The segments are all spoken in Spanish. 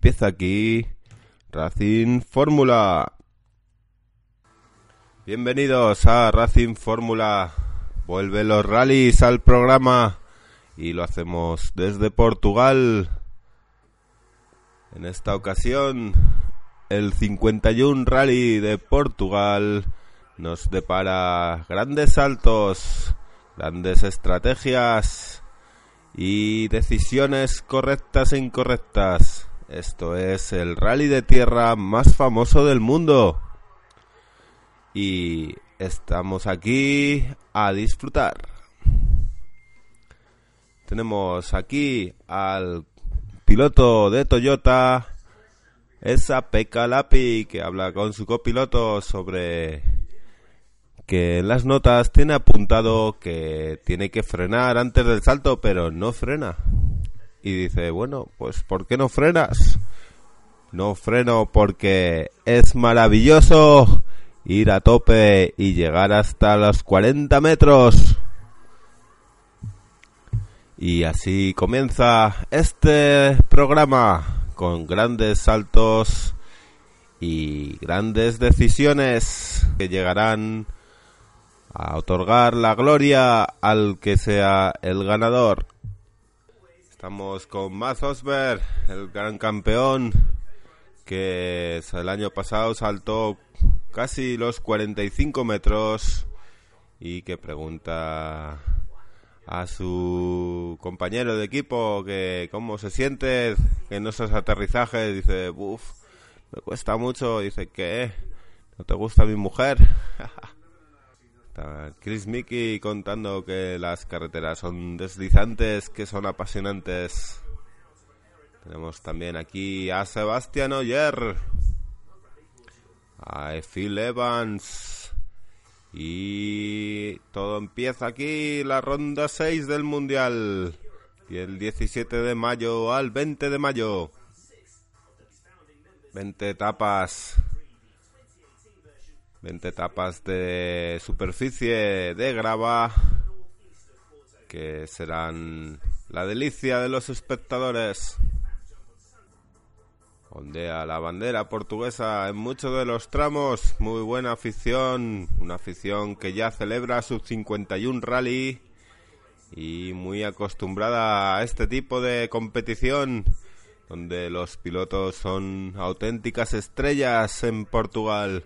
empieza aquí Racing Fórmula. Bienvenidos a Racing Fórmula. Vuelve los rallies al programa y lo hacemos desde Portugal. En esta ocasión, el 51 Rally de Portugal nos depara grandes saltos, grandes estrategias y decisiones correctas e incorrectas. Esto es el rally de tierra más famoso del mundo. Y estamos aquí a disfrutar. Tenemos aquí al piloto de Toyota, esa Pekka Lapi, que habla con su copiloto sobre que en las notas tiene apuntado que tiene que frenar antes del salto, pero no frena. Y dice, bueno, pues ¿por qué no frenas? No freno porque es maravilloso ir a tope y llegar hasta los 40 metros. Y así comienza este programa con grandes saltos y grandes decisiones que llegarán a otorgar la gloria al que sea el ganador. Estamos con Matt Osberg, el gran campeón, que el año pasado saltó casi los 45 metros y que pregunta a su compañero de equipo que cómo se siente en esos aterrizajes. Dice, uff, me cuesta mucho. Dice, ¿qué? ¿No te gusta mi mujer? Chris Mickey contando que las carreteras son deslizantes, que son apasionantes. Tenemos también aquí a Sebastián Oyer, a Phil Evans. Y todo empieza aquí la ronda 6 del Mundial. Y el 17 de mayo al 20 de mayo. 20 etapas 20 etapas de superficie de grava que serán la delicia de los espectadores. Ondea la bandera portuguesa en muchos de los tramos, muy buena afición, una afición que ya celebra su 51 rally y muy acostumbrada a este tipo de competición donde los pilotos son auténticas estrellas en Portugal.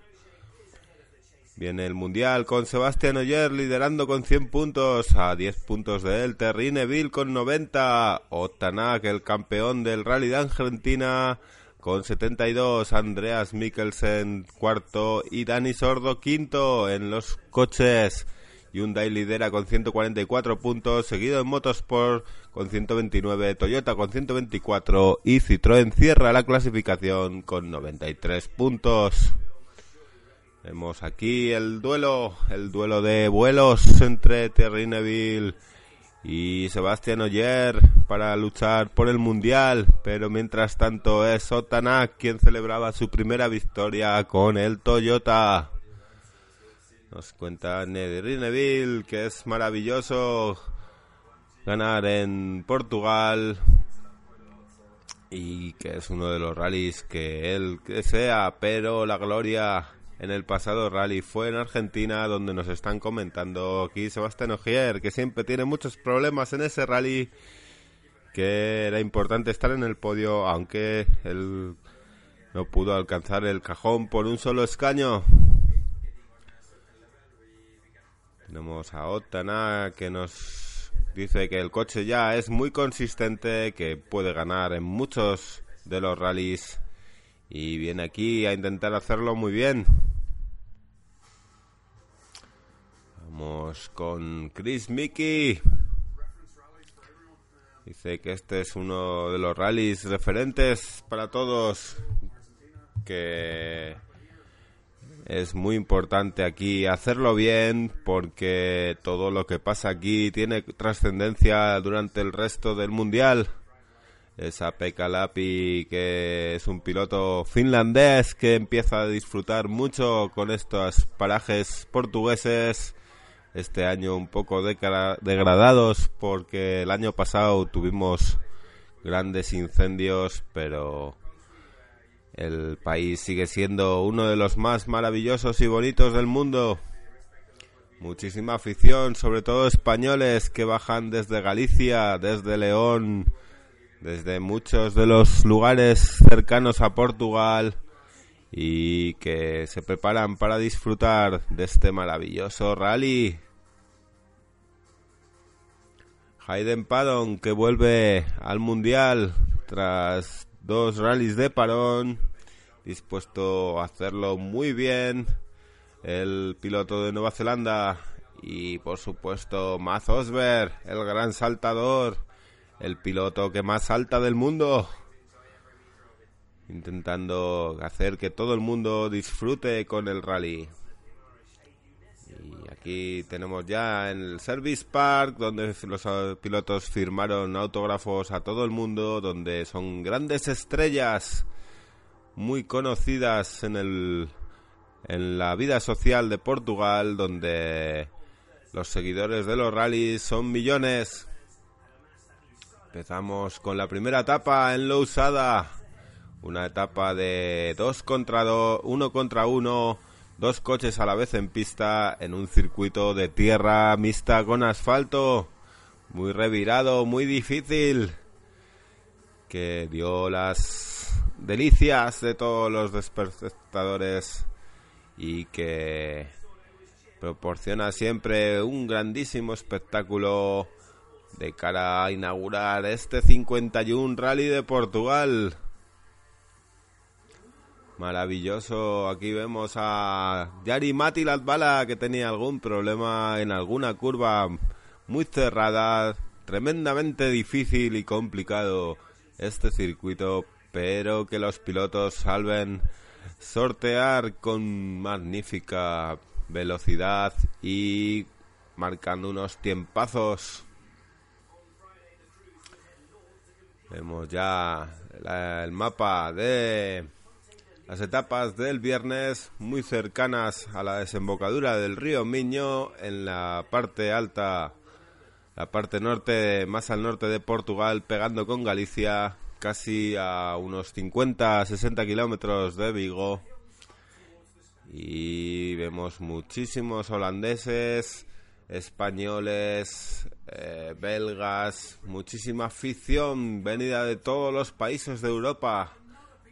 Viene el Mundial con Sebastián Oyer liderando con 100 puntos, a 10 puntos de él, Terrine con 90, Otanak, el campeón del Rally de Argentina, con 72, Andreas Mikkelsen cuarto y Dani Sordo quinto en los coches. Hyundai lidera con 144 puntos, seguido en Motorsport con 129, Toyota con 124 y Citroën cierra la clasificación con 93 puntos. Vemos aquí el duelo, el duelo de vuelos entre Terry Neville y Sebastián Oyer para luchar por el mundial, pero mientras tanto es Otanak quien celebraba su primera victoria con el Toyota. Nos cuenta Terry Neville que es maravilloso ganar en Portugal y que es uno de los rallies que él desea, pero la gloria en el pasado rally fue en Argentina donde nos están comentando aquí Sebastián Ogier que siempre tiene muchos problemas en ese rally que era importante estar en el podio aunque él no pudo alcanzar el cajón por un solo escaño. Tenemos a Otana que nos dice que el coche ya es muy consistente que puede ganar en muchos de los rallies y viene aquí a intentar hacerlo muy bien. Vamos con Chris Mickey. Dice que este es uno de los rallies referentes para todos. Que es muy importante aquí hacerlo bien porque todo lo que pasa aquí tiene trascendencia durante el resto del mundial esa Pekka Lapi que es un piloto finlandés que empieza a disfrutar mucho con estos parajes portugueses este año un poco degradados porque el año pasado tuvimos grandes incendios pero El país sigue siendo uno de los más maravillosos y bonitos del mundo. Muchísima afición, sobre todo españoles que bajan desde Galicia, desde León, desde muchos de los lugares cercanos a Portugal y que se preparan para disfrutar de este maravilloso rally. Hayden Paddon que vuelve al Mundial tras dos rallies de parón, dispuesto a hacerlo muy bien. El piloto de Nueva Zelanda y por supuesto Matt Osberg, el gran saltador el piloto que más salta del mundo. Intentando hacer que todo el mundo disfrute con el rally. Y aquí tenemos ya en el Service Park, donde los pilotos firmaron autógrafos a todo el mundo, donde son grandes estrellas muy conocidas en el en la vida social de Portugal, donde los seguidores de los rallies son millones. Empezamos con la primera etapa en Lousada. Una etapa de dos contra dos, uno contra uno, dos coches a la vez en pista en un circuito de tierra mixta con asfalto. Muy revirado, muy difícil. Que dio las delicias de todos los espectadores y que proporciona siempre un grandísimo espectáculo de cara a inaugurar este 51 Rally de Portugal. Maravilloso, aquí vemos a Yari Mati Latbala que tenía algún problema en alguna curva muy cerrada, tremendamente difícil y complicado este circuito, pero que los pilotos salven. Sortear con magnífica velocidad y marcando unos tiempazos Vemos ya el mapa de las etapas del viernes muy cercanas a la desembocadura del río Miño en la parte alta, la parte norte, más al norte de Portugal, pegando con Galicia, casi a unos 50-60 kilómetros de Vigo. Y vemos muchísimos holandeses, españoles, eh, belgas, muchísima afición venida de todos los países de Europa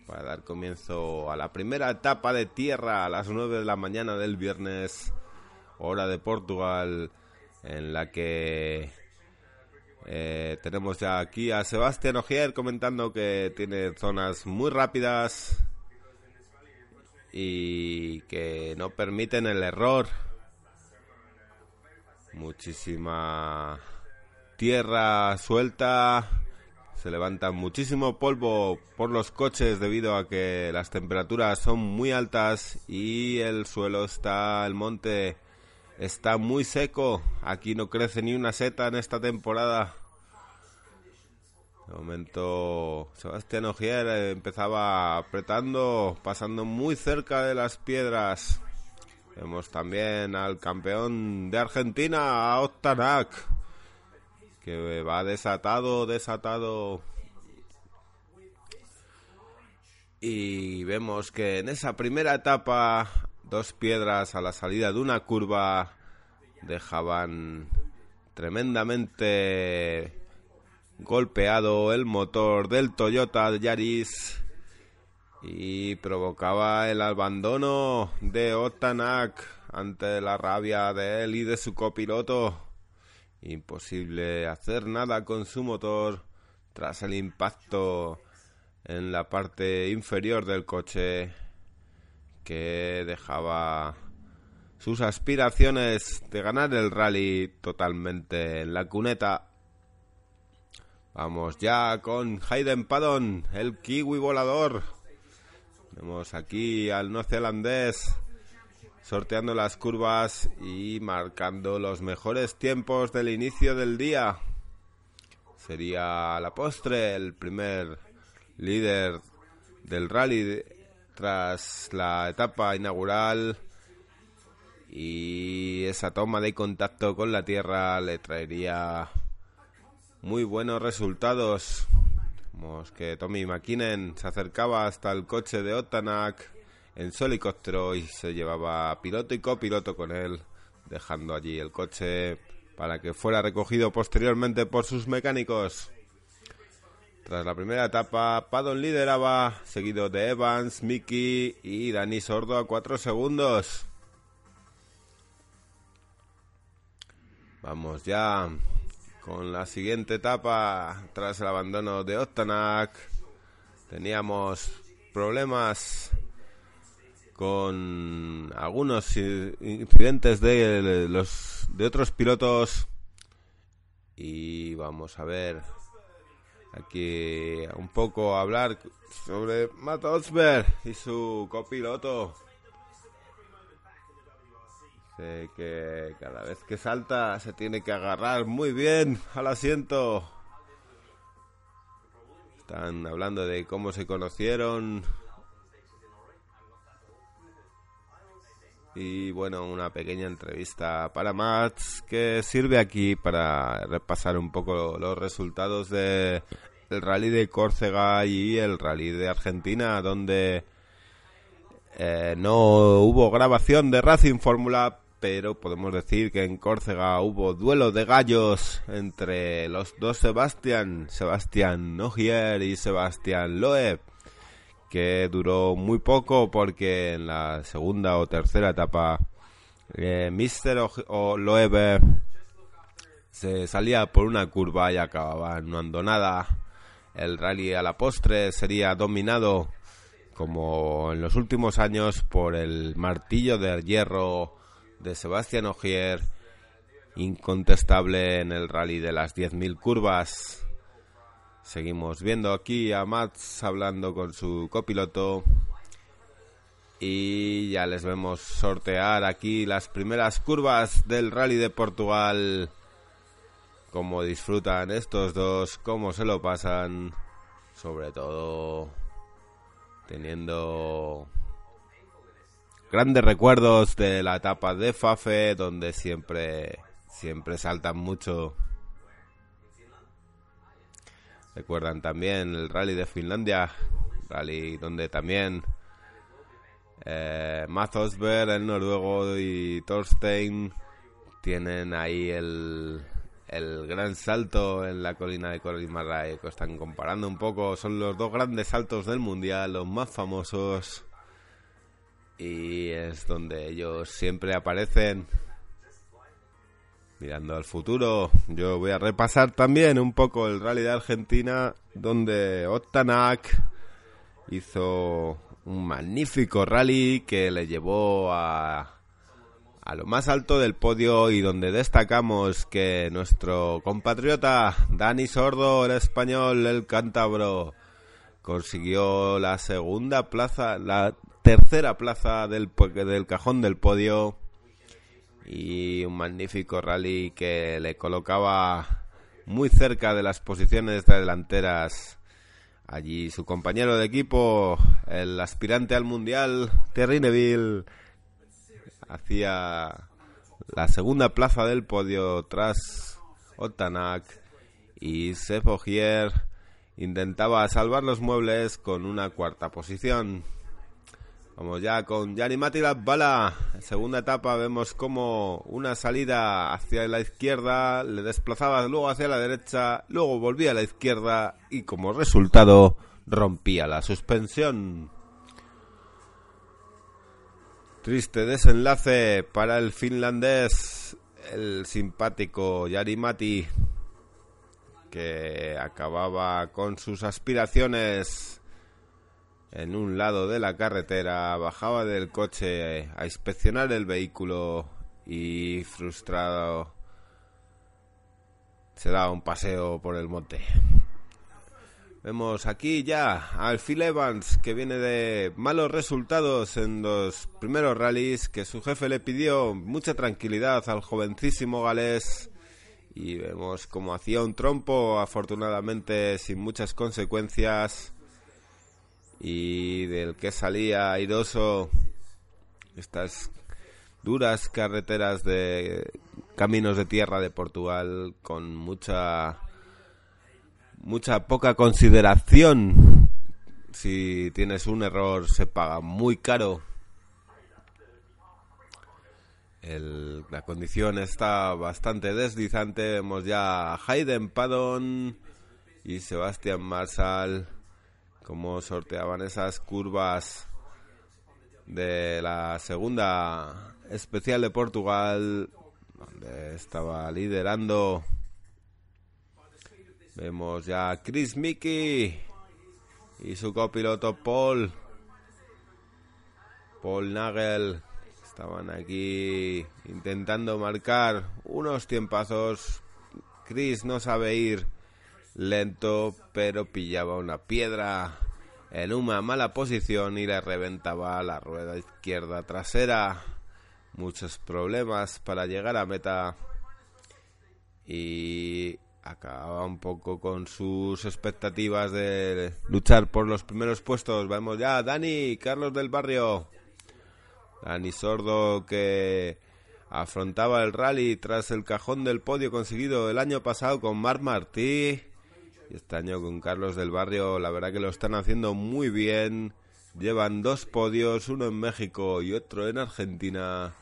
para dar comienzo a la primera etapa de tierra a las 9 de la mañana del viernes, hora de Portugal, en la que eh, tenemos ya aquí a Sebastián Ogier comentando que tiene zonas muy rápidas y que no permiten el error muchísima tierra suelta, se levanta muchísimo polvo por los coches debido a que las temperaturas son muy altas y el suelo está, el monte está muy seco. Aquí no crece ni una seta en esta temporada. De momento Sebastián Ogier empezaba apretando, pasando muy cerca de las piedras. Vemos también al campeón de Argentina, a Otanak, que va desatado, desatado. Y vemos que en esa primera etapa, dos piedras a la salida de una curva dejaban tremendamente golpeado el motor del Toyota Yaris y provocaba el abandono de Otanak ante la rabia de él y de su copiloto. Imposible hacer nada con su motor tras el impacto en la parte inferior del coche que dejaba sus aspiraciones de ganar el rally totalmente en la cuneta. Vamos ya con Hayden Paddon, el kiwi volador. Vemos aquí al neozelandés sorteando las curvas y marcando los mejores tiempos del inicio del día. Sería la postre el primer líder del rally tras la etapa inaugural y esa toma de contacto con la tierra le traería muy buenos resultados. Vemos que Tommy McKinnon se acercaba hasta el coche de Otanak en su helicóptero y se llevaba piloto y copiloto con él, dejando allí el coche para que fuera recogido posteriormente por sus mecánicos. Tras la primera etapa, Padon lideraba, seguido de Evans, Mickey y Dani Sordo a 4 segundos. Vamos ya con la siguiente etapa tras el abandono de Otanak. Teníamos problemas con algunos incidentes de los de otros pilotos y vamos a ver aquí un poco hablar sobre Matt Osberg y su copiloto que cada vez que salta se tiene que agarrar muy bien al asiento. Están hablando de cómo se conocieron. Y bueno, una pequeña entrevista para Mats que sirve aquí para repasar un poco los resultados de el rally de Córcega y el rally de Argentina, donde eh, no hubo grabación de Racing Fórmula, pero podemos decir que en Córcega hubo duelo de gallos entre los dos Sebastián, Sebastián Nogier y Sebastián Loeb, que duró muy poco porque en la segunda o tercera etapa eh, Mister o, Loeb se salía por una curva y acababa no ando nada. El rally a la postre sería dominado como en los últimos años por el martillo de hierro de Sebastián Ogier, incontestable en el rally de las 10.000 curvas. Seguimos viendo aquí a Mats hablando con su copiloto. Y ya les vemos sortear aquí las primeras curvas del rally de Portugal. Cómo disfrutan estos dos, cómo se lo pasan. Sobre todo teniendo grandes recuerdos de la etapa de Fafe, donde siempre, siempre saltan mucho. Recuerdan también el rally de Finlandia, rally donde también eh, Osberg, el noruego, y Thorstein tienen ahí el, el gran salto en la colina de Colimarrae, que están comparando un poco, son los dos grandes saltos del mundial, los más famosos y es donde ellos siempre aparecen mirando al futuro. Yo voy a repasar también un poco el rally de Argentina donde Otanak hizo un magnífico rally que le llevó a a lo más alto del podio y donde destacamos que nuestro compatriota Dani Sordo, el español, el cántabro, consiguió la segunda plaza, la tercera plaza del, del cajón del podio y un magnífico rally que le colocaba muy cerca de las posiciones delanteras. Allí su compañero de equipo, el aspirante al mundial, Terry Neville, hacía la segunda plaza del podio tras Otanak y Sefogier intentaba salvar los muebles con una cuarta posición. Vamos ya con Yanni Matila Bala. En segunda etapa vemos como una salida hacia la izquierda le desplazaba luego hacia la derecha, luego volvía a la izquierda y como resultado rompía la suspensión. Triste desenlace para el finlandés, el simpático Jari Mati, que acababa con sus aspiraciones en un lado de la carretera, bajaba del coche a inspeccionar el vehículo y frustrado se daba un paseo por el monte. Vemos aquí ya al Phil Evans que viene de malos resultados en los primeros rallies que su jefe le pidió mucha tranquilidad al jovencísimo galés y vemos como hacía un trompo afortunadamente sin muchas consecuencias y del que salía airoso estas duras carreteras de caminos de tierra de Portugal con mucha mucha poca consideración. Si tienes un error se paga muy caro. la condición está bastante deslizante. Vemos ya a Hayden Paddon y Sebastián Marshall cómo sorteaban esas curvas de la segunda especial de Portugal, donde estaba liderando. Vemos ya Chris Mickey y su copiloto Paul. Paul Nagel estaban aquí intentando marcar unos tiempazos. Chris no sabe ir lento, pero pillaba una piedra en una mala posición y le reventaba la rueda izquierda trasera. Muchos problemas para llegar a meta y acababa un poco con sus expectativas de luchar por los primeros puestos. Vamos ya, Dani, Carlos del Barrio. Dani Sordo que afrontaba el rally tras el cajón del podio conseguido el año pasado con Marc Martí este año con Carlos del Barrio, la verdad que lo están haciendo muy bien. Llevan dos podios, uno en México y otro en Argentina.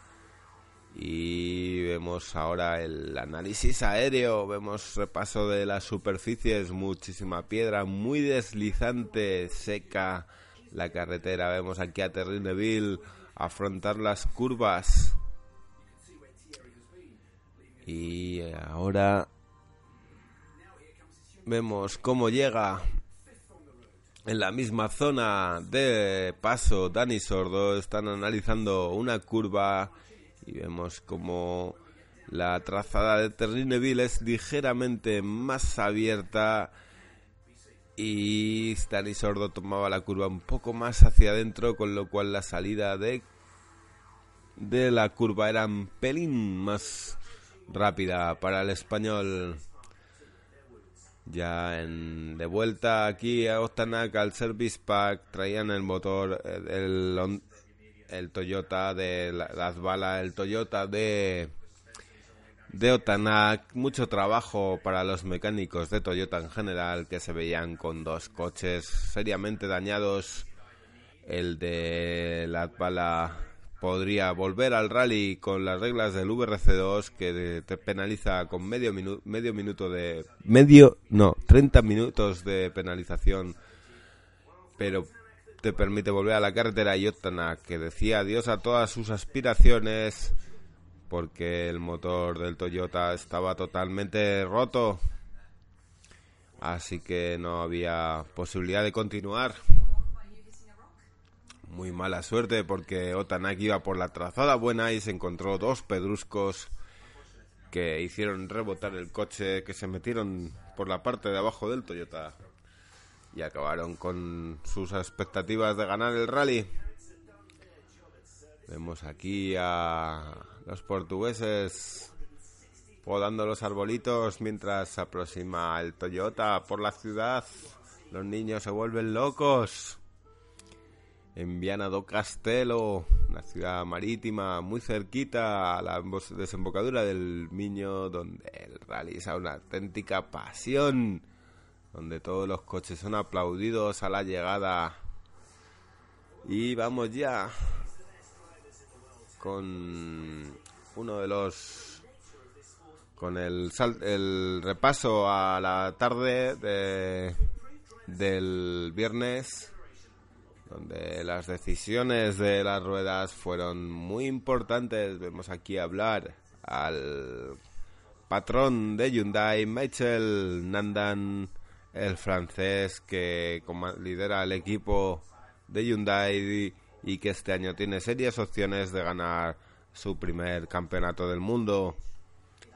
Y vemos ahora el análisis aéreo, vemos repaso de las superficies, muchísima piedra, muy deslizante, seca la carretera. Vemos aquí a Terrinneville afrontar las curvas. Y ahora Vemos cómo llega en la misma zona de paso Dani Sordo. Están analizando una curva y vemos como la trazada de Terrineville es ligeramente más abierta y Dani Sordo tomaba la curva un poco más hacia adentro, con lo cual la salida de, de la curva era un pelín más rápida para el español. Ya en, de vuelta aquí a Ostanak al Service Pack traían el motor, el, el, Toyota de las balas, el Toyota de de Otanak, mucho trabajo para los mecánicos de Toyota en general que se veían con dos coches seriamente dañados, el de la bala podría volver al rally con las reglas del VRC2 que te penaliza con medio minuto medio minuto de medio no 30 minutos de penalización pero te permite volver a la carretera. Yotana que decía adiós a todas sus aspiraciones porque el motor del Toyota estaba totalmente roto. Así que no había posibilidad de continuar muy mala suerte porque Otanak iba por la trazada buena y se encontró dos pedruscos que hicieron rebotar el coche, que se metieron por la parte de abajo del Toyota y acabaron con sus expectativas de ganar el rally. Vemos aquí a los portugueses podando los arbolitos mientras se aproxima el Toyota por la ciudad. Los niños se vuelven locos en Viana do Castelo, una ciudad marítima muy cerquita a la desembocadura del Miño, donde rally es una auténtica pasión, donde todos los coches son aplaudidos a la llegada. Y vamos ya con uno de los con el, el repaso a la tarde de, del viernes donde las decisiones de las ruedas fueron muy importantes. Vemos aquí hablar al patrón de Hyundai, Michael Nandan, el francés que lidera el equipo de Hyundai y que este año tiene serias opciones de ganar su primer campeonato del mundo.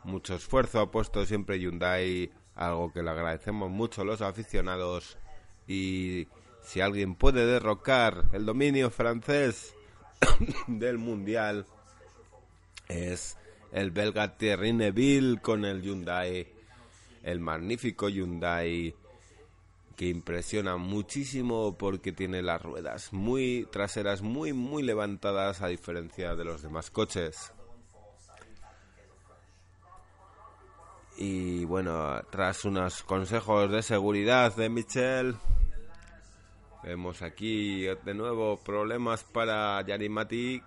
Mucho esfuerzo ha puesto siempre Hyundai, algo que le agradecemos mucho los aficionados y si alguien puede derrocar el dominio francés del mundial, es el belga Thierry Neville con el Hyundai, el magnífico Hyundai que impresiona muchísimo porque tiene las ruedas muy traseras muy muy levantadas a diferencia de los demás coches. Y bueno, tras unos consejos de seguridad de Michel, vemos aquí de nuevo problemas para Yarimati,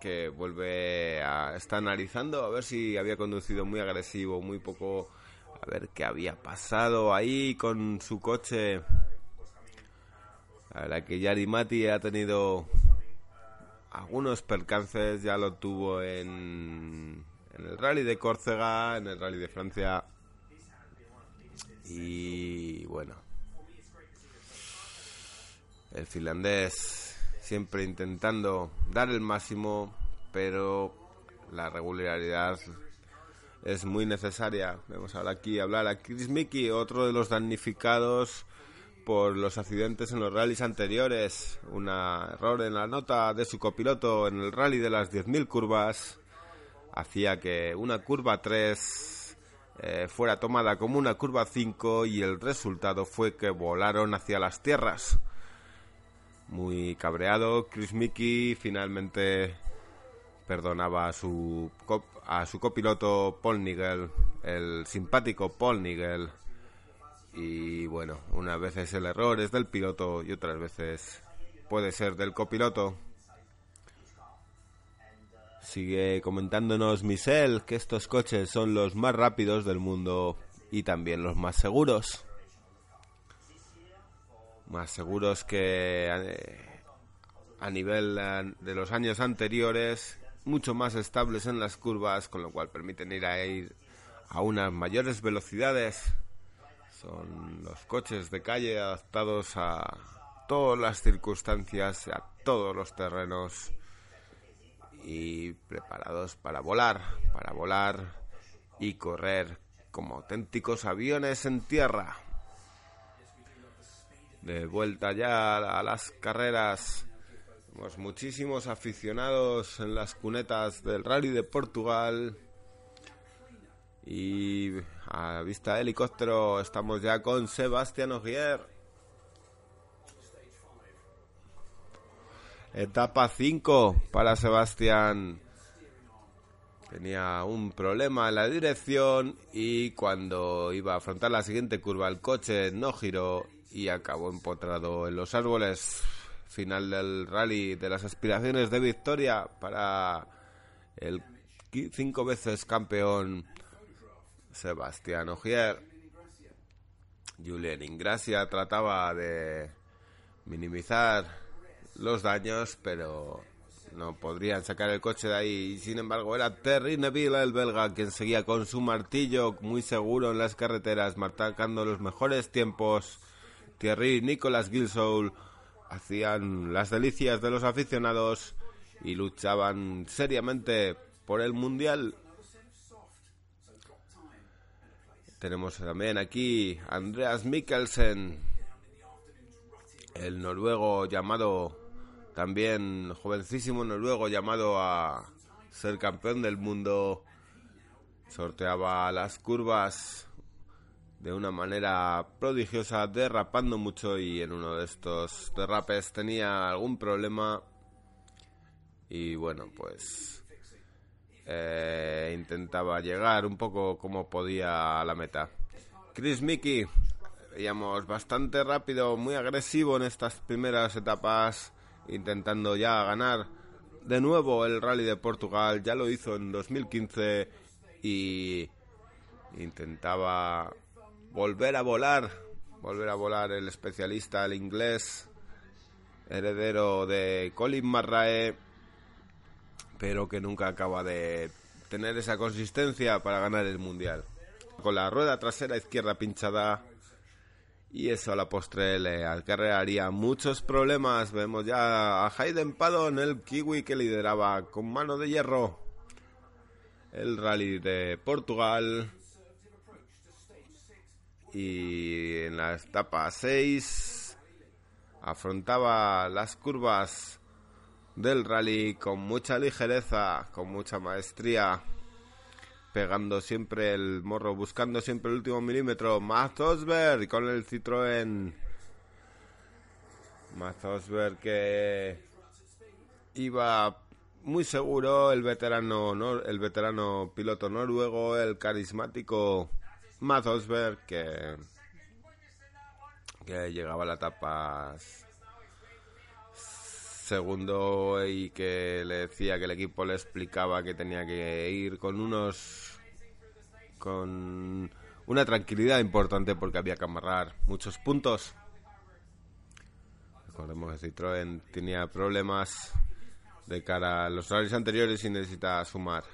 que vuelve a estar analizando a ver si había conducido muy agresivo, muy poco, a ver qué había pasado ahí con su coche. La verdad que Yarimati ha tenido algunos percances, ya lo tuvo en, en el Rally de Córcega, en el Rally de Francia. Y bueno, el finlandés siempre intentando dar el máximo, pero la regularidad es muy necesaria. Vamos ahora aquí hablar a Chris Mickey, otro de los damnificados por los accidentes en los rallies anteriores. Un error en la nota de su copiloto en el rally de las 10.000 curvas hacía que una curva 3 eh, fuera tomada como una curva 5 y el resultado fue que volaron hacia las tierras. Muy cabreado, Chris Mickey finalmente perdonaba a su, a su copiloto Paul Nigel, el simpático Paul Nigel. Y bueno, unas veces el error es del piloto y otras veces puede ser del copiloto. Sigue comentándonos Michel que estos coches son los más rápidos del mundo y también los más seguros más seguros que eh, a nivel eh, de los años anteriores, mucho más estables en las curvas, con lo cual permiten ir a ir a unas mayores velocidades. Son los coches de calle adaptados a todas las circunstancias, a todos los terrenos y preparados para volar, para volar y correr como auténticos aviones en tierra de vuelta ya a las carreras. Tenemos muchísimos aficionados en las cunetas del Rally de Portugal. Y a vista de helicóptero estamos ya con Sebastián Ogier. Etapa 5 para Sebastián. Tenía un problema en la dirección y cuando iba a afrontar la siguiente curva el coche no giró y acabó empotrado en los árboles. Final del rally de las aspiraciones de victoria para el cinco veces campeón Sebastián Ogier. Julien Ingracia trataba de minimizar los daños, pero no podrían sacar el coche de ahí. Sin embargo, era Terry Neville, el belga, quien seguía con su martillo muy seguro en las carreteras, marcando los mejores tiempos Thierry y Nicolas Gilsoul hacían las delicias de los aficionados y luchaban seriamente por el Mundial. Tenemos también aquí Andreas Mikkelsen, el noruego llamado, también jovencísimo noruego llamado a ser campeón del mundo. Sorteaba las curvas de una manera prodigiosa, derrapando mucho y en uno de estos derrapes tenía algún problema y bueno, pues eh, intentaba llegar un poco como podía a la meta. Chris Mickey, veíamos bastante rápido, muy agresivo en estas primeras etapas, intentando ya ganar de nuevo el Rally de Portugal, ya lo hizo en 2015 y intentaba volver a volar, volver a volar el especialista, el inglés, heredero de Colin Marrae, pero que nunca acaba de tener esa consistencia para ganar el mundial. Con la rueda trasera izquierda pinchada y eso a la postre le acarrearía muchos problemas. Vemos ya a Hayden Paddon, el kiwi que lideraba con mano de hierro el rally de Portugal y en la etapa 6 afrontaba las curvas del rally con mucha ligereza, con mucha maestría, pegando siempre el morro, buscando siempre el último milímetro. Matt Osberg con el Citroën. Matt Osberg que iba muy seguro el veterano, el veterano piloto noruego, el carismático Matt Osberg, que, que llegaba a la etapa segundo y que le decía que el equipo le explicaba que tenía que ir con unos con una tranquilidad importante porque había que amarrar muchos puntos. Recordemos que Citroën tenía problemas de cara a los horarios anteriores y necesita sumar.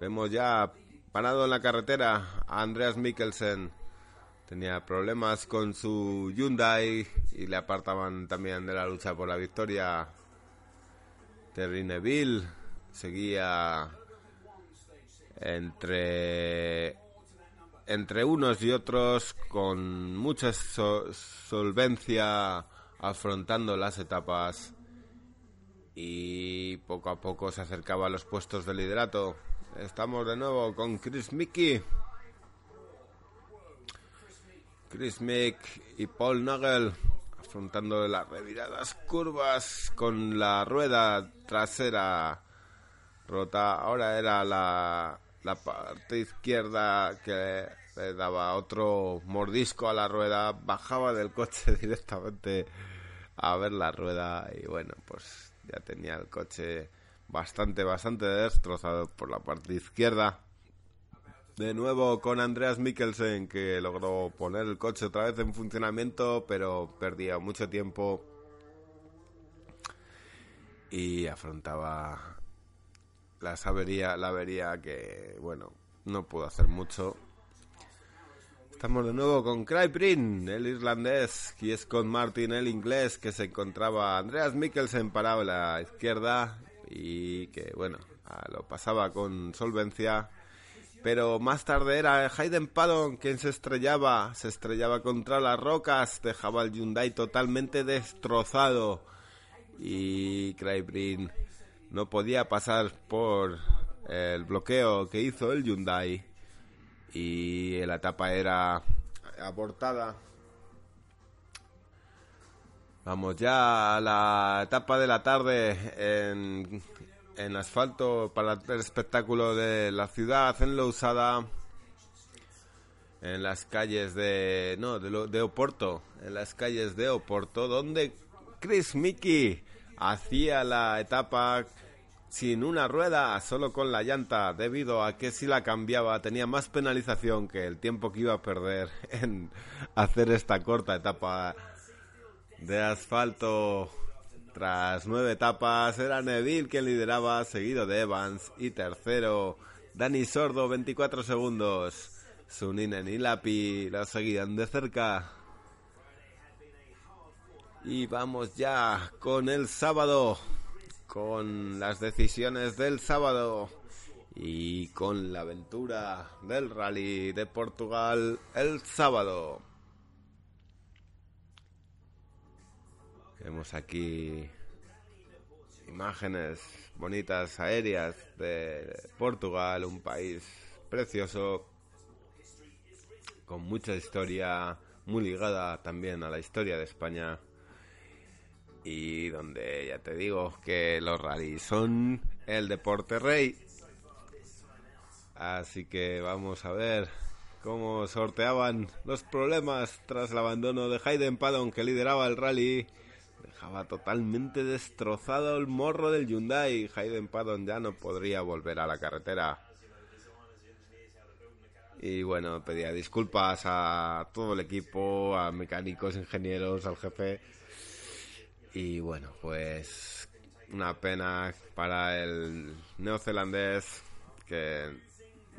Vemos ya parado en la carretera Andreas Mikkelsen. Tenía problemas con su Hyundai y le apartaban también de la lucha por la victoria. Terry Neville seguía entre entre unos y otros con mucha solvencia afrontando las etapas y poco a poco se acercaba a los puestos de liderato. Estamos de nuevo con Chris Mickey. Chris Mick y Paul Nagel afrontando las reviradas curvas con la rueda trasera rota. Ahora era la, la parte izquierda que le daba otro mordisco a la rueda, bajaba del coche directamente a ver la rueda y bueno, pues ya tenía el coche bastante, bastante destrozado por la parte izquierda. De nuevo con Andreas Mikkelsen que logró poner el coche otra vez en funcionamiento, pero perdía mucho tiempo y afrontaba la avería, la avería que, bueno, no pudo hacer mucho Estamos de nuevo con Craig Brin, el irlandés, y es con Martin, el inglés, que se encontraba Andreas Mikkelsen parado a la izquierda y que, bueno, lo pasaba con solvencia. Pero más tarde era Hayden Paddon quien se estrellaba, se estrellaba contra las rocas, dejaba el Hyundai totalmente destrozado. Y Brin no podía pasar por el bloqueo que hizo el Hyundai y la etapa era abortada. Vamos ya a la etapa de la tarde en, en asfalto para el espectáculo de la ciudad en Lousada, en las calles de no de, de Oporto, en las calles de Oporto, donde Chris Mickey hacía la etapa sin una rueda, solo con la llanta, debido a que si la cambiaba tenía más penalización que el tiempo que iba a perder en hacer esta corta etapa de asfalto. Tras nueve etapas era Neville quien lideraba, seguido de Evans y tercero Dani Sordo, 24 segundos. Suninen y Lapi la seguían de cerca. Y vamos ya con el sábado con las decisiones del sábado y con la aventura del rally de Portugal el sábado. Vemos aquí imágenes bonitas aéreas de Portugal, un país precioso con mucha historia muy ligada también a la historia de España y donde ya te digo que los rallies son el deporte rey. Así que vamos a ver cómo sorteaban los problemas tras el abandono de Hayden Paddon que lideraba el rally. Dejaba totalmente destrozado el morro del Hyundai. Hayden Paddon ya no podría volver a la carretera. Y bueno, pedía disculpas a todo el equipo, a mecánicos, ingenieros, al jefe y bueno, pues una pena para el neozelandés que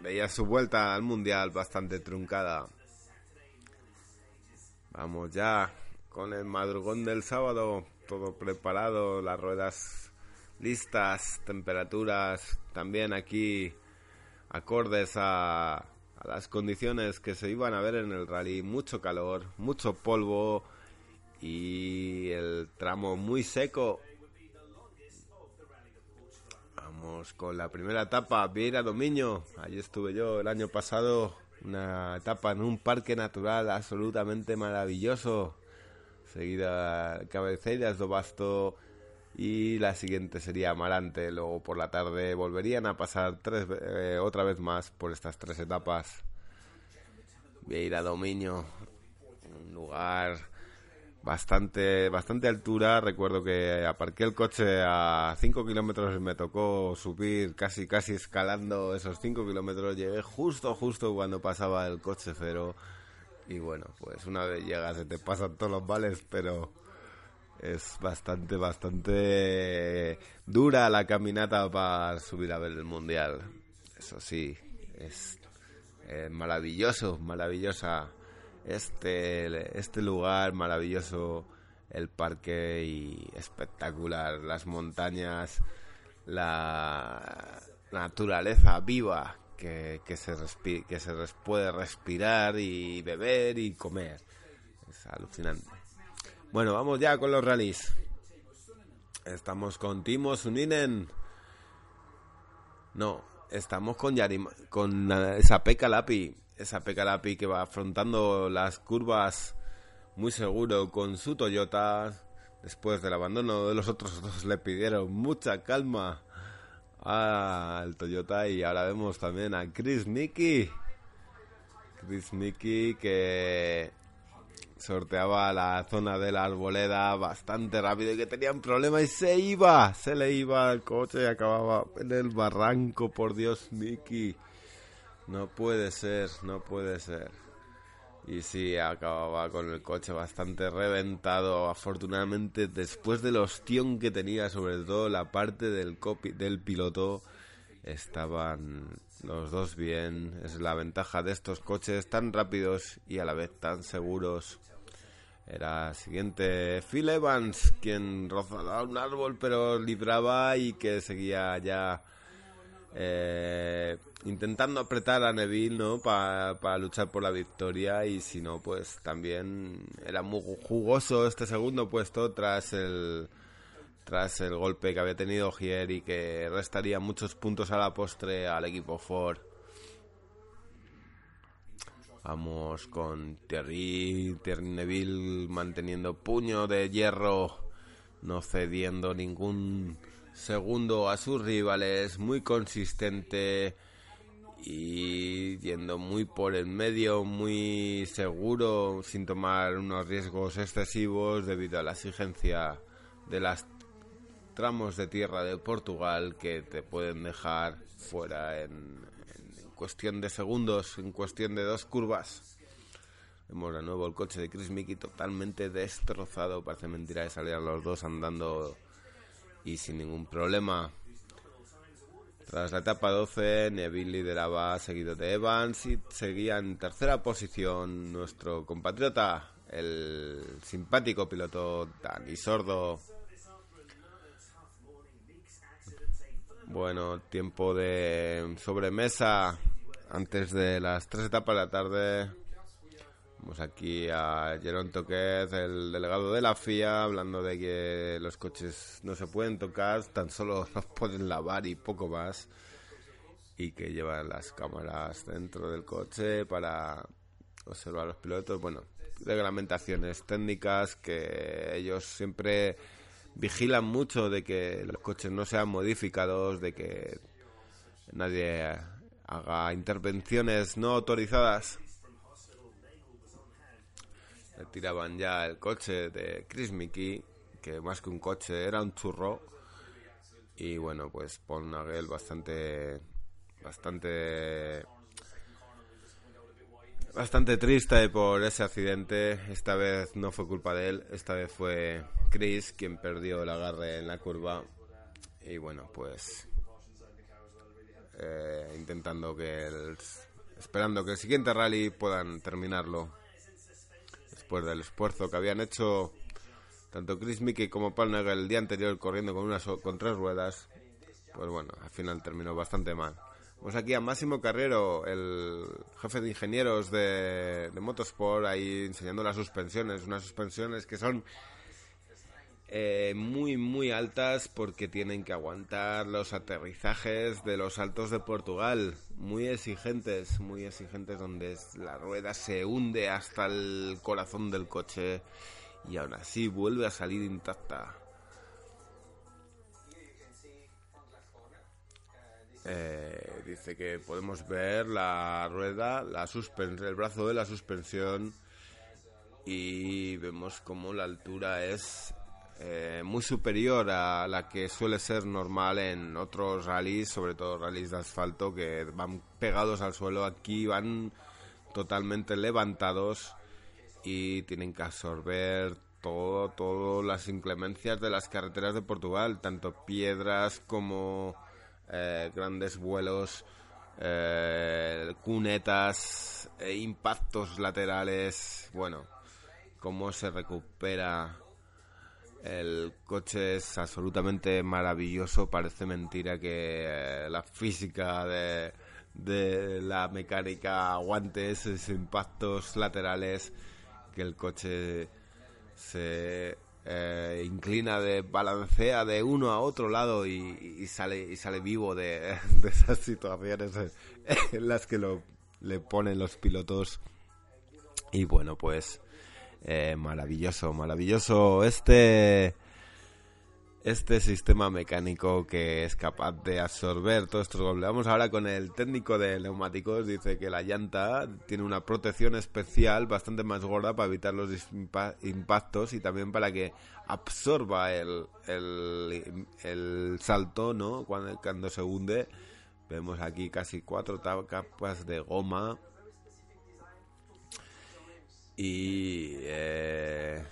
veía su vuelta al mundial bastante truncada. Vamos ya con el madrugón del sábado, todo preparado, las ruedas listas, temperaturas también aquí acordes a, a las condiciones que se iban a ver en el rally, mucho calor, mucho polvo y el tramo muy seco. Vamos con la primera etapa, Vieira Dominio. Allí estuve yo el año pasado, una etapa en un parque natural absolutamente maravilloso. Seguida Cabeceiras do Basto y la siguiente sería Amarante. Luego por la tarde volverían a pasar tres, eh, otra vez más por estas tres etapas. Vieira Dominio, un lugar bastante bastante altura. Recuerdo que aparqué el coche a 5 kilómetros y me tocó subir casi casi escalando esos 5 kilómetros. Llegué justo justo cuando pasaba el coche cero. Y bueno, pues una vez llegas se te pasan todos los vales, pero es bastante, bastante dura la caminata para subir a ver el mundial. Eso sí, es maravilloso, maravillosa este, este lugar, maravilloso el parque y espectacular, las montañas, la naturaleza viva que, que se, que se puede respirar y beber y comer. Es alucinante. Bueno, vamos ya con los rallies. Estamos con Timo Suninen. No, estamos con Yarim, con esa Pekka Lapi, esa Lapi que va afrontando las curvas muy seguro con su Toyota. Después del abandono de los otros dos le pidieron mucha calma al Toyota y ahora vemos también a Chris Mickey. Chris Mickey que sorteaba la zona de la arboleda bastante rápido y que tenía un problema y se iba, se le iba al coche y acababa en el barranco, por Dios, Mickey. No puede ser, no puede ser. Y sí, acababa con el coche bastante reventado. Afortunadamente, después del ostión que tenía, sobre todo la parte del, del piloto, estaban los dos bien. Es la ventaja de estos coches tan rápidos y a la vez tan seguros. Era siguiente Phil Evans, quien rozaba un árbol pero libraba y que seguía ya eh, intentando apretar a Neville ¿no? para luchar por la victoria y si no pues también era muy jugoso este segundo puesto tras el tras el golpe que había tenido Gier y que restaría muchos puntos a la postre al equipo Ford. Vamos con Thierry, Thierry Neville manteniendo puño de hierro, no cediendo ningún segundo a sus rivales, muy consistente y yendo muy por el medio, muy seguro, sin tomar unos riesgos excesivos debido a la exigencia de las tramos de tierra de Portugal que te pueden dejar fuera en, cuestión de segundos, en cuestión de dos curvas. Vemos de nuevo el coche de Chris Mickey totalmente destrozado. Parece mentira que salieran los dos andando y sin ningún problema. Tras la etapa 12, Neville lideraba seguido de Evans y seguía en tercera posición nuestro compatriota, el simpático piloto Dani Sordo. Bueno, tiempo de sobremesa antes de las tres etapas de la tarde. Vamos aquí a Jerón Toquez, el delegado de la FIA, hablando de que los coches no se pueden tocar, tan solo los pueden lavar y poco más. Y que llevan las cámaras dentro del coche para observar a los pilotos. Bueno, reglamentaciones técnicas que ellos siempre vigilan mucho de que los coches no sean modificados, de que nadie haga intervenciones no autorizadas. Tiraban ya el coche de Chris Mickey, que más que un coche era un churro. Y bueno, pues Paul Nagel bastante bastante bastante triste por ese accidente. Esta vez no fue culpa de él, esta vez fue Chris quien perdió el agarre en la curva. Y bueno, pues eh, intentando que el, esperando que el siguiente rally puedan terminarlo después del esfuerzo que habían hecho tanto Chris Mickey como Paul el día anterior corriendo con una con tres ruedas pues bueno al final terminó bastante mal. Vamos aquí a Máximo Carrero, el jefe de ingenieros de, Motorsport, ahí enseñando las suspensiones, unas suspensiones que son eh, muy, muy altas porque tienen que aguantar los aterrizajes de los altos de Portugal. Muy exigentes, muy exigentes donde la rueda se hunde hasta el corazón del coche y aún así vuelve a salir intacta. Eh, dice que podemos ver la rueda, la el brazo de la suspensión y vemos como la altura es eh, muy superior a la que suele ser normal en otros rallies, sobre todo rallies de asfalto que van pegados al suelo. Aquí van totalmente levantados y tienen que absorber todo, todas las inclemencias de las carreteras de Portugal, tanto piedras como eh, grandes vuelos, eh, cunetas, e impactos laterales, bueno, cómo se recupera el coche es absolutamente maravilloso, parece mentira que eh, la física de, de la mecánica aguante esos impactos laterales, que el coche se eh, inclina de balancea de uno a otro lado y, sale y sale vivo de, esas situaciones en las que lo le ponen los pilotos. Y bueno pues eh, maravilloso maravilloso este este sistema mecánico que es capaz de absorber todos estos golpes. Vamos ahora con el técnico de neumáticos. Dice que la llanta tiene una protección especial bastante más gorda para evitar los impactos y también para que absorba el, el, salto, ¿no? Cuando, cuando se hunde. Vemos aquí casi cuatro capas de goma. Y eh,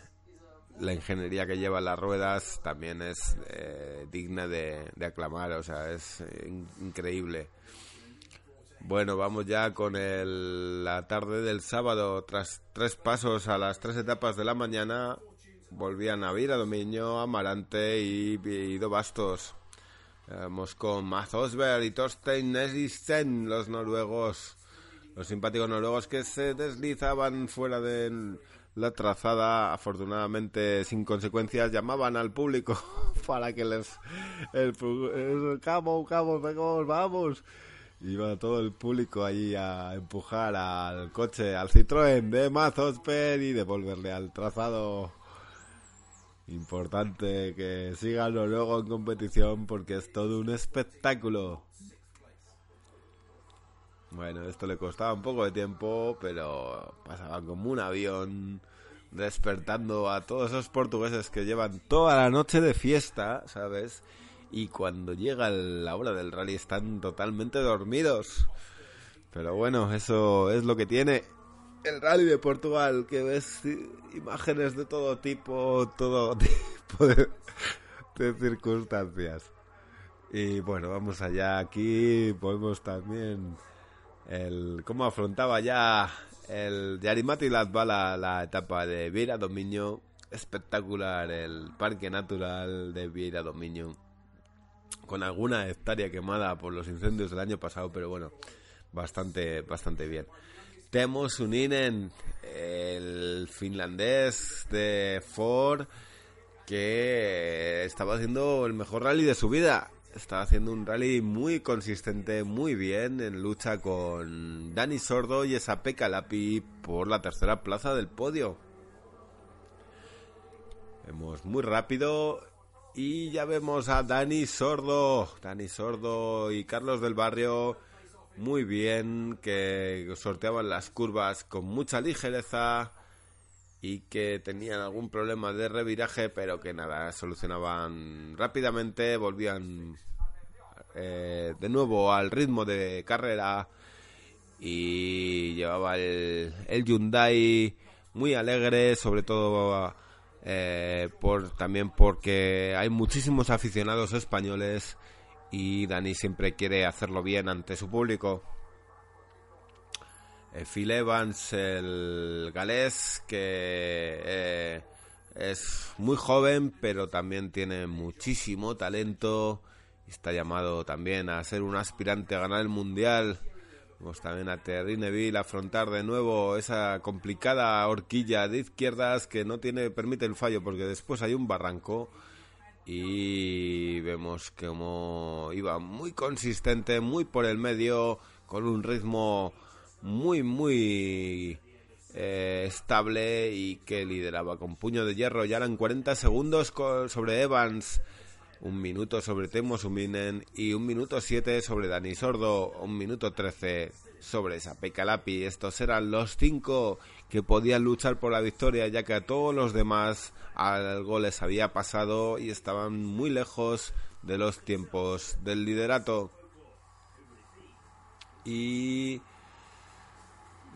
la ingeniería que lleva las ruedas también es eh, digna de, aclamar, o sea, es increíble. Bueno, vamos ya con el, la tarde del sábado. Tras tres pasos a las tres etapas de la mañana, volvían a Vira, Dominio, Amarante y, y Bastos. Vamos con Maz Osberg y Thorstein Nesisten, los noruegos, los simpáticos noruegos que se deslizaban fuera del la trazada, afortunadamente sin consecuencias, llamaban al público para que les... El, el cabo, cabo, vamos, vamos. Iba todo el público allí a empujar al coche, al Citroën de Mazosper y devolverle al trazado. Importante que sigan luego en competición porque es todo un espectáculo. Bueno, esto le costaba un poco de tiempo, pero pasaba como un avión despertando a todos esos portugueses que llevan toda la noche de fiesta, ¿sabes? Y cuando llega la hora del rally están totalmente dormidos. Pero bueno, eso es lo que tiene el rally de Portugal, que ves imágenes de todo tipo, todo tipo de, de circunstancias. Y bueno, vamos allá. Aquí podemos también el cómo afrontaba ya el Yarimati Latvala la etapa de Vieira Dominio. Espectacular el parque natural de Vieira Dominio. Con alguna hectárea quemada por los incendios del año pasado, pero bueno, bastante, bastante bien. Temos Uninen, el finlandés de Ford, que estaba haciendo el mejor rally de su vida está haciendo un rally muy consistente, muy bien en lucha con Dani Sordo y esa Lapi por la tercera plaza del podio. Vemos muy rápido y ya vemos a Dani Sordo, Dani Sordo y Carlos del Barrio muy bien que sorteaban las curvas con mucha ligereza y que tenían algún problema de reviraje, pero que nada, solucionaban rápidamente, volvían eh, de nuevo al ritmo de carrera y llevaba el, el Hyundai muy alegre, sobre todo eh, por también porque hay muchísimos aficionados españoles y Dani siempre quiere hacerlo bien ante su público. Eh, Phil Evans, el galés, que eh, es muy joven, pero también tiene muchísimo talento. Está llamado también a ser un aspirante a ganar el mundial. Vamos también a Terry Neville afrontar de nuevo esa complicada horquilla de izquierdas que no tiene permite el fallo porque después hay un barranco y vemos como iba muy consistente, muy por el medio, con un ritmo muy, muy eh, estable y que lideraba con puño de hierro. Ya eran 40 segundos sobre Evans. un minuto sobre Temo Suminen y un minuto 7 sobre Dani Sordo, un minuto 13 sobre Sape Lapi. Estos eran los cinco que podían luchar por la victoria, ya que a todos los demás algo les había pasado y estaban muy lejos de los tiempos del liderato. Y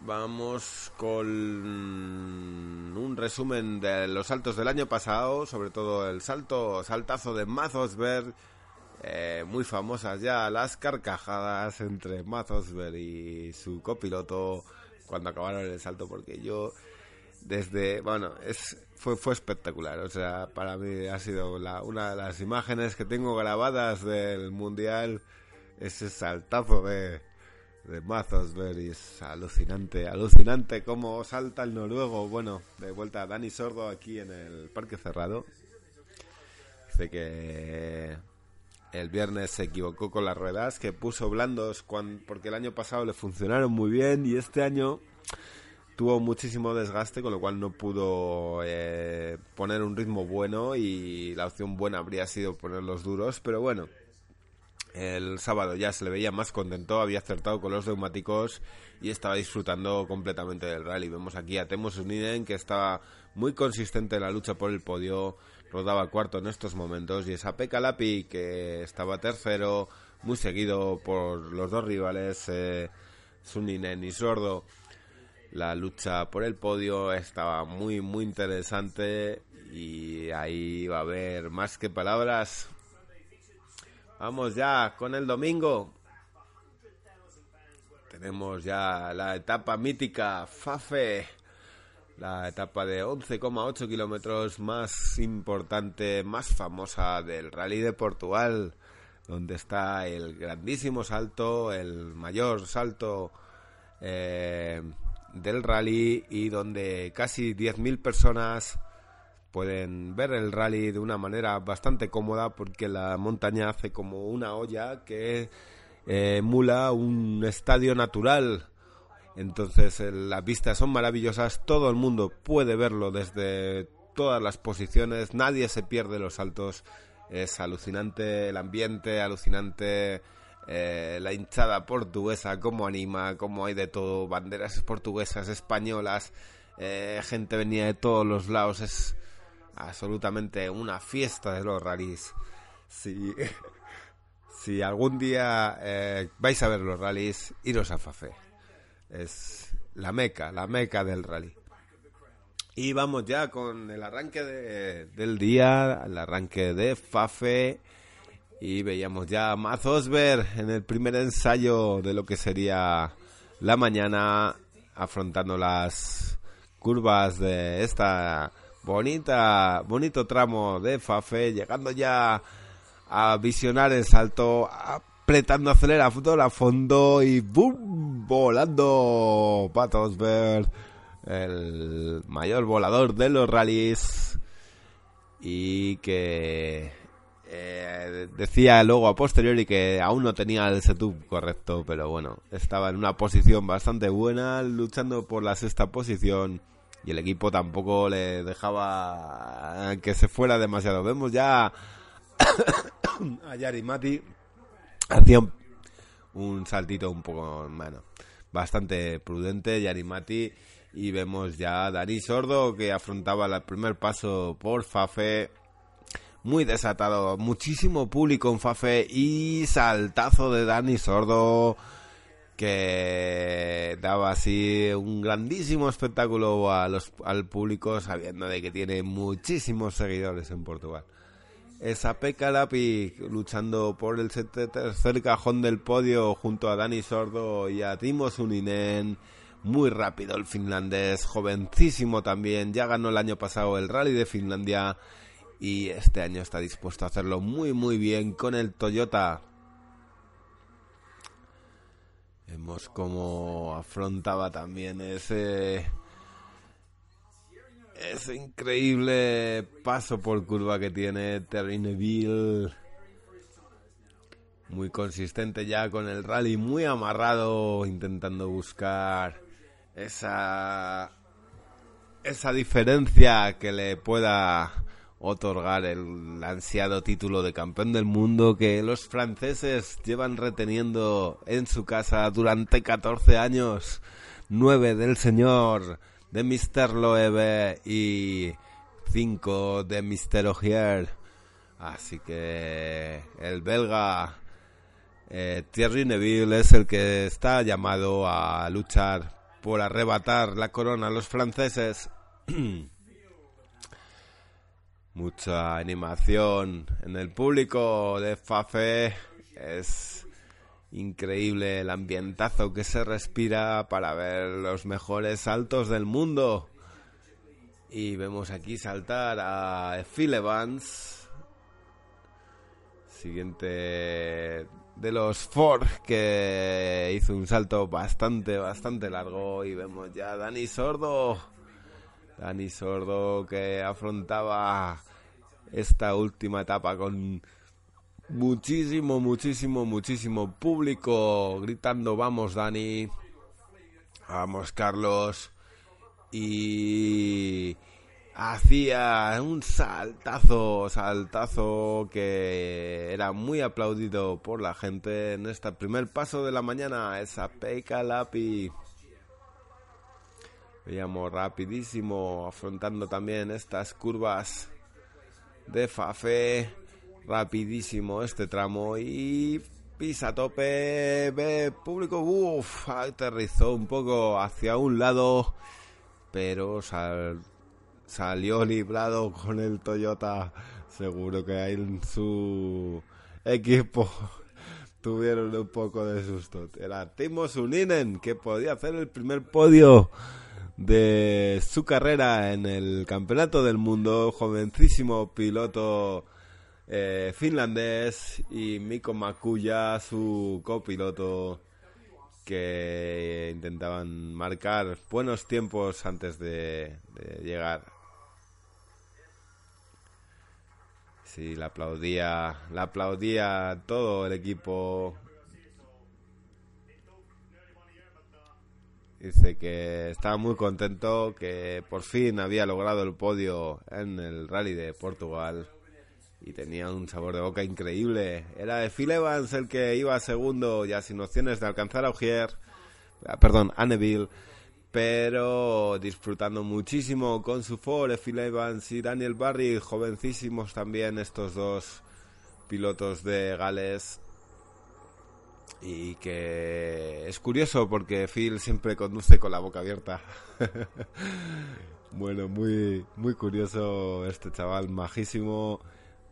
vamos con un resumen de los saltos del año pasado, sobre todo el salto, saltazo de Mazosberg, eh, muy famosas ya las carcajadas entre Mazosberg y su copiloto cuando acabaron el salto, porque yo desde, bueno, es, fue, fue espectacular, o sea, para mí ha sido la, una de las imágenes que tengo grabadas del Mundial, ese saltazo de de Mazosberg es alucinante, alucinante cómo salta el noruego. Bueno, de vuelta a Dani Sordo aquí en el Parque Cerrado. Dice que el viernes se equivocó con las ruedas, que puso blandos porque el año pasado le funcionaron muy bien y este año tuvo muchísimo desgaste, con lo cual no pudo eh, poner un ritmo bueno y la opción buena habría sido poner los duros, pero bueno, el sábado ya se le veía más contento, había acertado con los neumáticos y estaba disfrutando completamente del rally. Vemos aquí a Temo Suninen que estaba muy consistente en la lucha por el podio, rodaba cuarto en estos momentos y esa Pekka Lapi que estaba tercero, muy seguido por los dos rivales, eh, Suninen y Sordo. La lucha por el podio estaba muy muy interesante y ahí va a haber más que palabras, Vamos ya con el domingo. Tenemos ya la etapa mítica Fafe, la etapa de 11,8 kilómetros más importante, más famosa del Rally de Portugal, donde está el grandísimo salto, el mayor salto eh, del rally y donde casi 10.000 personas pueden ver el rally de una manera bastante cómoda porque la montaña hace como una olla que eh, emula un estadio natural. Entonces las vistas son maravillosas, todo el mundo puede verlo desde todas las posiciones, nadie se pierde los saltos, es alucinante el ambiente, alucinante eh, la hinchada portuguesa, cómo anima, cómo hay de todo, banderas portuguesas, españolas, eh, gente venía de todos los lados, es absolutamente una fiesta de los rallies. Si, si algún día eh, vais a ver los rallies, iros a Fafe. Es la meca, la meca del rally. Y vamos ya con el arranque del día, el arranque de Fafe. Y veíamos ya a Mazosberg en el primer ensayo de lo que sería la mañana, afrontando las curvas de esta Bonita, bonito tramo de Fafe, llegando ya a visionar el salto, apretando acelera a fondo y ¡boom! volando Patosberg, el mayor volador de los rallies y que eh, decía luego a posteriori que aún no tenía el setup correcto, pero bueno, estaba en una posición bastante buena, luchando por la sexta posición y el equipo tampoco le dejaba que se fuera demasiado. Vemos ya a Yari Mati hacía un, saltito un poco, bueno, bastante prudente Yari Mati y vemos ya a Dani Sordo que afrontaba el primer paso por Fafe muy desatado, muchísimo público en Fafe y saltazo de Dani Sordo que daba así un grandísimo espectáculo a los, al público sabiendo de que tiene muchísimos seguidores en Portugal. Esa Pekka Lapi luchando por el tercer cajón del podio junto a Dani Sordo y a Timo Suninen. Muy rápido el finlandés, jovencísimo también, ya ganó el año pasado el rally de Finlandia y este año está dispuesto a hacerlo muy muy bien con el Toyota Vemos cómo afrontaba también ese ese increíble paso por curva que tiene Terrineville. Muy consistente ya con el rally, muy amarrado, intentando buscar esa esa diferencia que le pueda otorgar el ansiado título de campeón del mundo que los franceses llevan reteniendo en su casa durante 14 años. 9 del señor de Mr. Loewe y 5 de Mr. Ogier. Así que el belga eh, Thierry Neville es el que está llamado a luchar por arrebatar la corona a los franceses. Mucha animación en el público de Fafe. Es increíble el ambientazo que se respira para ver los mejores saltos del mundo. Y vemos aquí saltar a Phil Evans, siguiente de los Ford que hizo un salto bastante, bastante largo y vemos ya a Dani Sordo. Dani Sordo que afrontaba esta última etapa con muchísimo, muchísimo, muchísimo público gritando vamos Dani, vamos Carlos y hacía un saltazo, saltazo que era muy aplaudido por la gente en este primer paso de la mañana, esa Peika Lapi. Veíamos rapidísimo afrontando también estas curvas de Fafe, rapidísimo este tramo y pisa tope, ve público, uff, aterrizó un poco hacia un lado, pero sal salió librado con el Toyota. Seguro que ahí en su equipo tuvieron un poco de susto. Era Timo Suninen, que podía hacer el primer podio de su carrera en el Campeonato del Mundo. Jovencísimo piloto eh, finlandés. Y Mikko Makuya, su copiloto que intentaban marcar buenos tiempos antes de llegar Sí, la aplaudía, la aplaudía todo el equipo. Dice que estaba muy contento que por fin había logrado el podio en el rally de Portugal y tenía un sabor de boca increíble. Era de Phil Evans el que iba segundo ya sin opciones de alcanzar a Ogier, ah, perdón, a Neville pero disfrutando muchísimo con su Ford, Phil Evans y Daniel Barry, jovencísimos también estos dos pilotos de Gales. Y que es curioso porque Phil siempre conduce con la boca abierta. bueno, muy, muy curioso este chaval, majísimo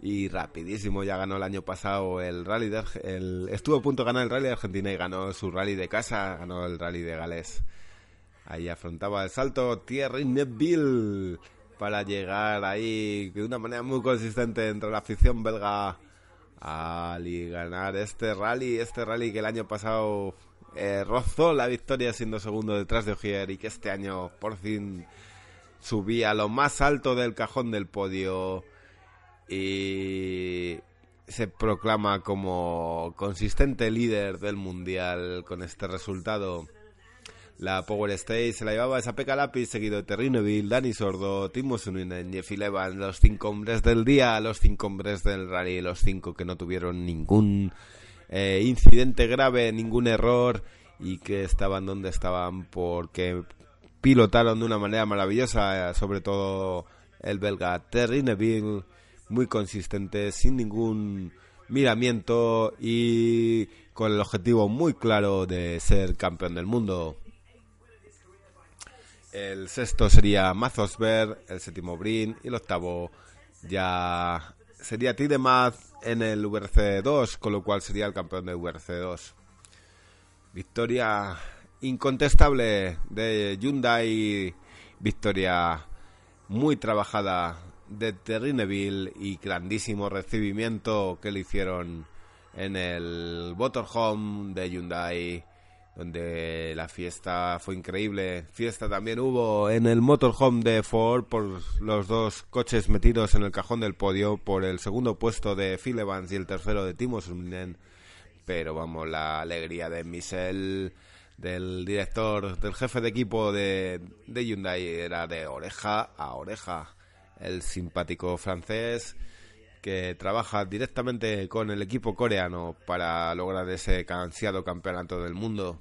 y rapidísimo. Ya ganó el año pasado el rally de, el, estuvo a punto de ganar el rally de Argentina y ganó su rally de casa, ganó el rally de Gales. Ahí afrontaba el salto Thierry Neville para llegar ahí de una manera muy consistente entre la afición belga al ganar este rally, este rally que el año pasado eh, rozó la victoria siendo segundo detrás de Ogier y que este año por fin subía a lo más alto del cajón del podio y se proclama como consistente líder del mundial con este resultado. La Power Stage se la llevaba esa Peca Lápiz, seguido de Terrinobil, Dani Sordo, Timo Suninen, Jeffy Levan, los cinco hombres del día, los cinco hombres del rally, los cinco que no tuvieron ningún eh, incidente grave, ningún error y que estaban donde estaban porque pilotaron de una manera maravillosa, sobre todo el belga Terry muy consistente, sin ningún miramiento y con el objetivo muy claro de ser campeón del mundo. El sexto sería Mazosberg, el séptimo Brin y el octavo ya sería Tidemaz en el VRC 2, con lo cual sería el campeón de VRC 2. Victoria incontestable de Hyundai, victoria muy trabajada de Terrineville y grandísimo recibimiento que le hicieron en el motorhome de Hyundai donde la fiesta fue increíble. Fiesta también hubo en el motorhome de Ford por los dos coches metidos en el cajón del podio, por el segundo puesto de Phil Evans y el tercero de Timo Suminen. Pero vamos, la alegría de Michel, del director, del jefe de equipo de, de Hyundai, era de oreja a oreja. el simpático francés que trabaja directamente con el equipo coreano para lograr ese ansiado campeonato del mundo.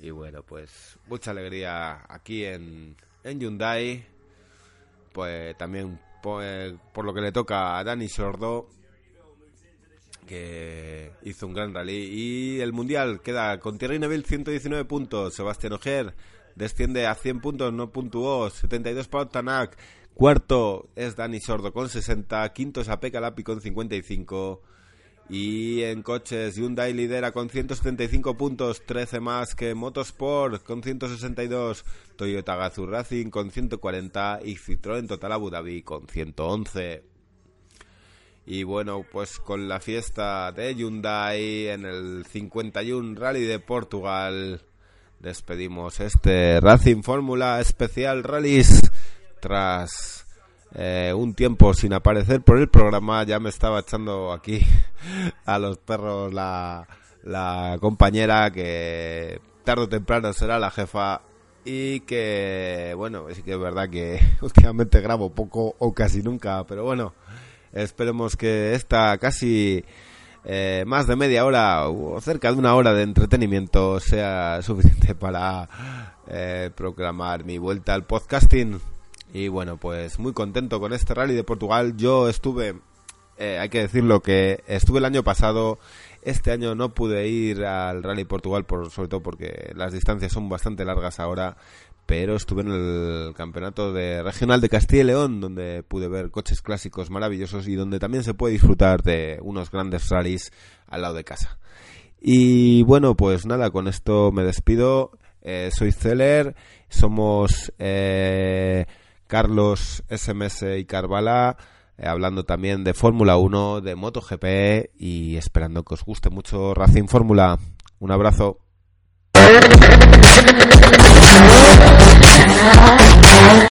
Y bueno, pues mucha alegría aquí en, en Hyundai. Pues también por, por lo que le toca a Dani Sordo, que hizo un gran rally. Y el mundial queda con Thierry Neville 119 puntos, Sebastián Ogier desciende a 100 puntos, no puntuó, 72 para Tanak. Cuarto es Dani Sordo con 60, quinto es Apeca Lapi con 55. Y en coches, Hyundai lidera con 175 puntos, 13 más que Motorsport con 162, Toyota Gazoo Racing con 140 y Citroën Total Abu Dhabi con 111. Y bueno, pues con la fiesta de Hyundai en el 51 Rally de Portugal, despedimos este Racing Fórmula Especial Rallys tras eh, un tiempo sin aparecer por el programa. Ya me estaba echando aquí a los perros la, la compañera que tarde o temprano será la jefa y que bueno, sí que es verdad que últimamente grabo poco o casi nunca, pero bueno, esperemos que esta casi eh, más de media hora o cerca de una hora de entretenimiento sea suficiente para eh, proclamar mi vuelta al podcasting. Y bueno, pues muy contento con este rally de Portugal. Yo estuve, eh, hay que decirlo que estuve el año pasado. Este año no pude ir al Rally Portugal, por, sobre todo porque las distancias son bastante largas ahora, pero estuve en el campeonato de regional de Castilla y León, donde pude ver coches clásicos maravillosos y donde también se puede disfrutar de unos grandes rallies al lado de casa. Y bueno, pues nada, con esto me despido. Eh, soy Celer, somos eh, Carlos SMS y Carvala, eh, hablando también de Fórmula 1, de MotoGP y esperando que os guste mucho Racing Fórmula. Un abrazo.